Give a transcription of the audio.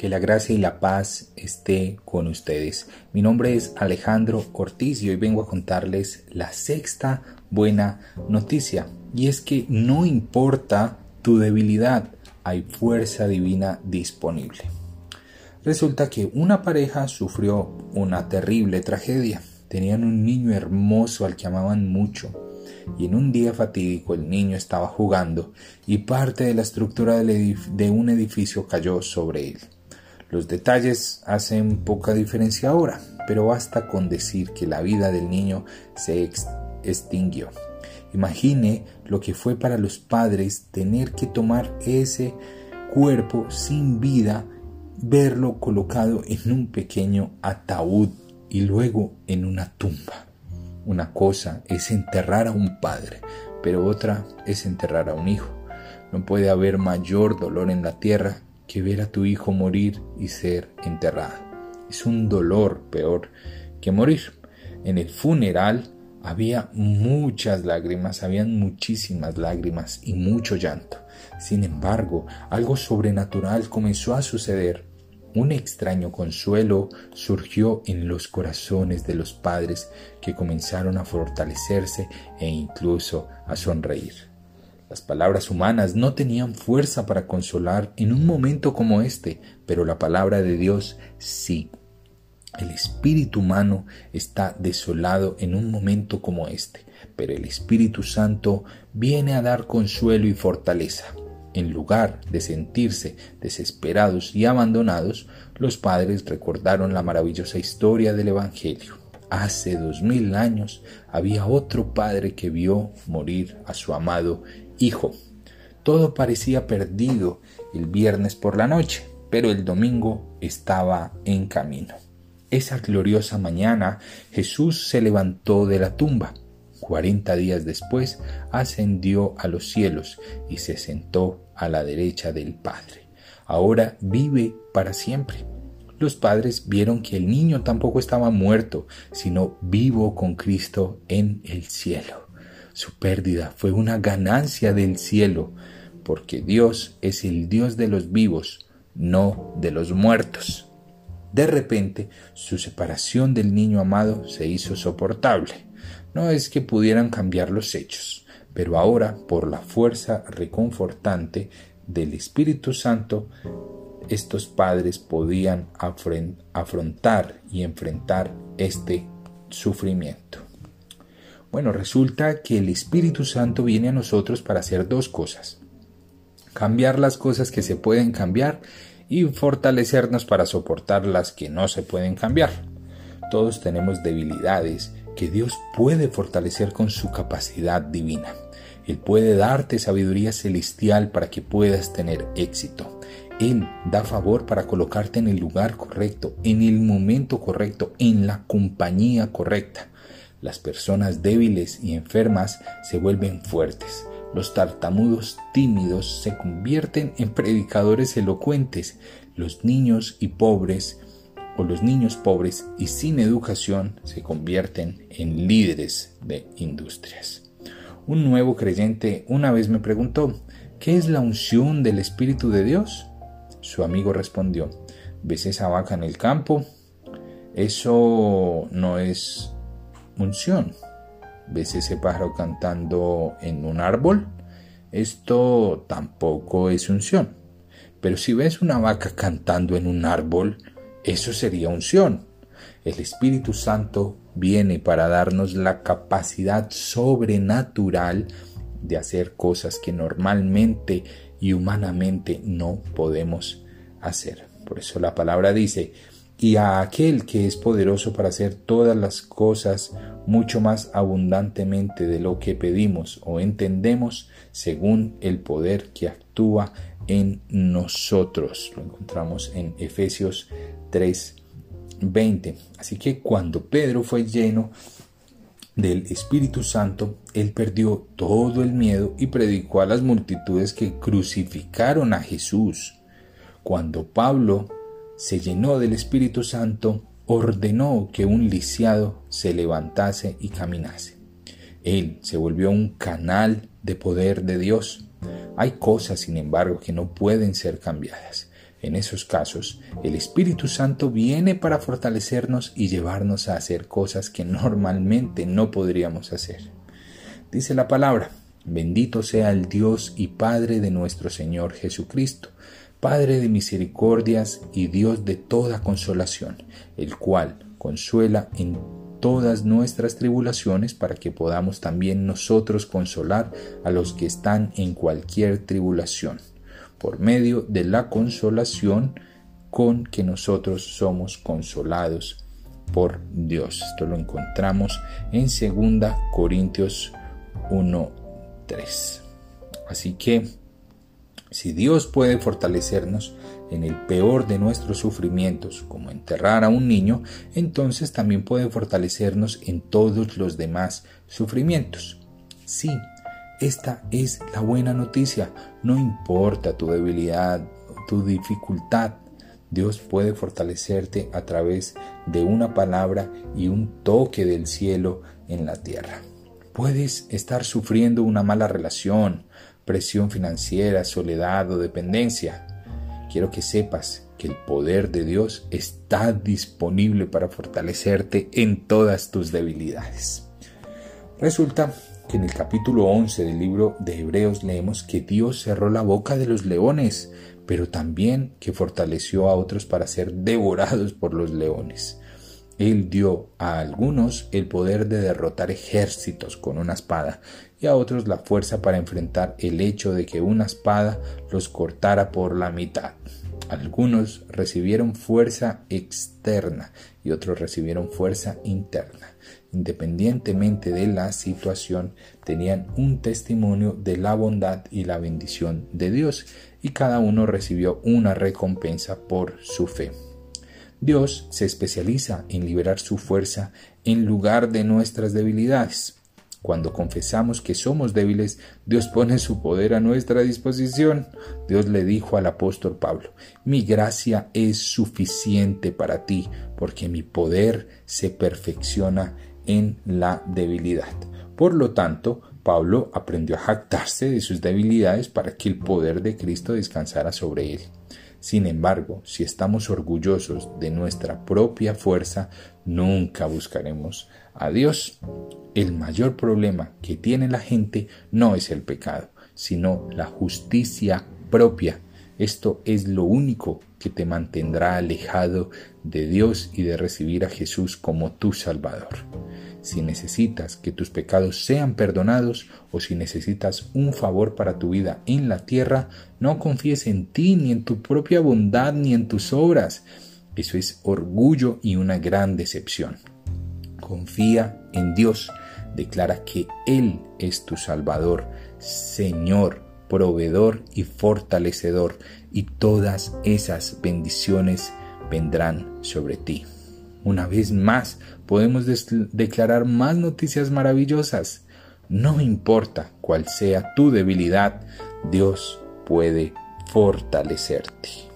Que la gracia y la paz esté con ustedes. Mi nombre es Alejandro Ortiz y hoy vengo a contarles la sexta buena noticia. Y es que no importa tu debilidad, hay fuerza divina disponible. Resulta que una pareja sufrió una terrible tragedia. Tenían un niño hermoso al que amaban mucho y en un día fatídico el niño estaba jugando y parte de la estructura de un edificio cayó sobre él. Los detalles hacen poca diferencia ahora, pero basta con decir que la vida del niño se extinguió. Imagine lo que fue para los padres tener que tomar ese cuerpo sin vida, verlo colocado en un pequeño ataúd y luego en una tumba. Una cosa es enterrar a un padre, pero otra es enterrar a un hijo. No puede haber mayor dolor en la tierra que ver a tu hijo morir y ser enterrado. Es un dolor peor que morir. En el funeral había muchas lágrimas, habían muchísimas lágrimas y mucho llanto. Sin embargo, algo sobrenatural comenzó a suceder. Un extraño consuelo surgió en los corazones de los padres que comenzaron a fortalecerse e incluso a sonreír. Las palabras humanas no tenían fuerza para consolar en un momento como este, pero la palabra de Dios sí. El espíritu humano está desolado en un momento como este, pero el Espíritu Santo viene a dar consuelo y fortaleza. En lugar de sentirse desesperados y abandonados, los padres recordaron la maravillosa historia del Evangelio. Hace dos mil años había otro padre que vio morir a su amado hijo. Todo parecía perdido el viernes por la noche, pero el domingo estaba en camino. Esa gloriosa mañana Jesús se levantó de la tumba. Cuarenta días después ascendió a los cielos y se sentó a la derecha del Padre. Ahora vive para siempre. Los padres vieron que el niño tampoco estaba muerto, sino vivo con Cristo en el cielo. Su pérdida fue una ganancia del cielo, porque Dios es el Dios de los vivos, no de los muertos. De repente, su separación del niño amado se hizo soportable. No es que pudieran cambiar los hechos, pero ahora, por la fuerza reconfortante del Espíritu Santo, estos padres podían afrontar y enfrentar este sufrimiento. Bueno, resulta que el Espíritu Santo viene a nosotros para hacer dos cosas. Cambiar las cosas que se pueden cambiar y fortalecernos para soportar las que no se pueden cambiar. Todos tenemos debilidades que Dios puede fortalecer con su capacidad divina. Él puede darte sabiduría celestial para que puedas tener éxito. Él da favor para colocarte en el lugar correcto, en el momento correcto, en la compañía correcta. Las personas débiles y enfermas se vuelven fuertes. Los tartamudos tímidos se convierten en predicadores elocuentes. Los niños y pobres o los niños pobres y sin educación se convierten en líderes de industrias. Un nuevo creyente una vez me preguntó, ¿qué es la unción del Espíritu de Dios? Su amigo respondió, ¿ves esa vaca en el campo? Eso no es unción. ¿Ves ese pájaro cantando en un árbol? Esto tampoco es unción. Pero si ves una vaca cantando en un árbol, eso sería unción. El Espíritu Santo viene para darnos la capacidad sobrenatural de hacer cosas que normalmente y humanamente no podemos hacer. Por eso la palabra dice, y a aquel que es poderoso para hacer todas las cosas mucho más abundantemente de lo que pedimos o entendemos según el poder que actúa en nosotros. Lo encontramos en Efesios 3:20. Así que cuando Pedro fue lleno del Espíritu Santo, él perdió todo el miedo y predicó a las multitudes que crucificaron a Jesús. Cuando Pablo se llenó del Espíritu Santo, ordenó que un lisiado se levantase y caminase. Él se volvió un canal de poder de Dios. Hay cosas, sin embargo, que no pueden ser cambiadas. En esos casos, el Espíritu Santo viene para fortalecernos y llevarnos a hacer cosas que normalmente no podríamos hacer. Dice la palabra, bendito sea el Dios y Padre de nuestro Señor Jesucristo, Padre de misericordias y Dios de toda consolación, el cual consuela en todas nuestras tribulaciones para que podamos también nosotros consolar a los que están en cualquier tribulación por medio de la consolación con que nosotros somos consolados por Dios. Esto lo encontramos en 2 Corintios 1.3. Así que, si Dios puede fortalecernos en el peor de nuestros sufrimientos, como enterrar a un niño, entonces también puede fortalecernos en todos los demás sufrimientos. Sí, esta es la buena noticia. No importa tu debilidad, tu dificultad. Dios puede fortalecerte a través de una palabra y un toque del cielo en la tierra. Puedes estar sufriendo una mala relación, presión financiera, soledad o dependencia. Quiero que sepas que el poder de Dios está disponible para fortalecerte en todas tus debilidades. Resulta que en el capítulo 11 del libro de Hebreos leemos que Dios cerró la boca de los leones, pero también que fortaleció a otros para ser devorados por los leones. Él dio a algunos el poder de derrotar ejércitos con una espada y a otros la fuerza para enfrentar el hecho de que una espada los cortara por la mitad. Algunos recibieron fuerza externa y otros recibieron fuerza interna independientemente de la situación, tenían un testimonio de la bondad y la bendición de Dios, y cada uno recibió una recompensa por su fe. Dios se especializa en liberar su fuerza en lugar de nuestras debilidades. Cuando confesamos que somos débiles, Dios pone su poder a nuestra disposición. Dios le dijo al apóstol Pablo, mi gracia es suficiente para ti, porque mi poder se perfecciona en la debilidad. Por lo tanto, Pablo aprendió a jactarse de sus debilidades para que el poder de Cristo descansara sobre él. Sin embargo, si estamos orgullosos de nuestra propia fuerza, nunca buscaremos a Dios. El mayor problema que tiene la gente no es el pecado, sino la justicia propia. Esto es lo único que te mantendrá alejado de Dios y de recibir a Jesús como tu Salvador si necesitas que tus pecados sean perdonados o si necesitas un favor para tu vida en la tierra, no confíes en ti, ni en tu propia bondad, ni en tus obras. Eso es orgullo y una gran decepción. Confía en Dios. Declara que Él es tu Salvador, Señor, proveedor y fortalecedor, y todas esas bendiciones vendrán sobre ti. Una vez más, podemos declarar más noticias maravillosas. No importa cuál sea tu debilidad, Dios puede fortalecerte.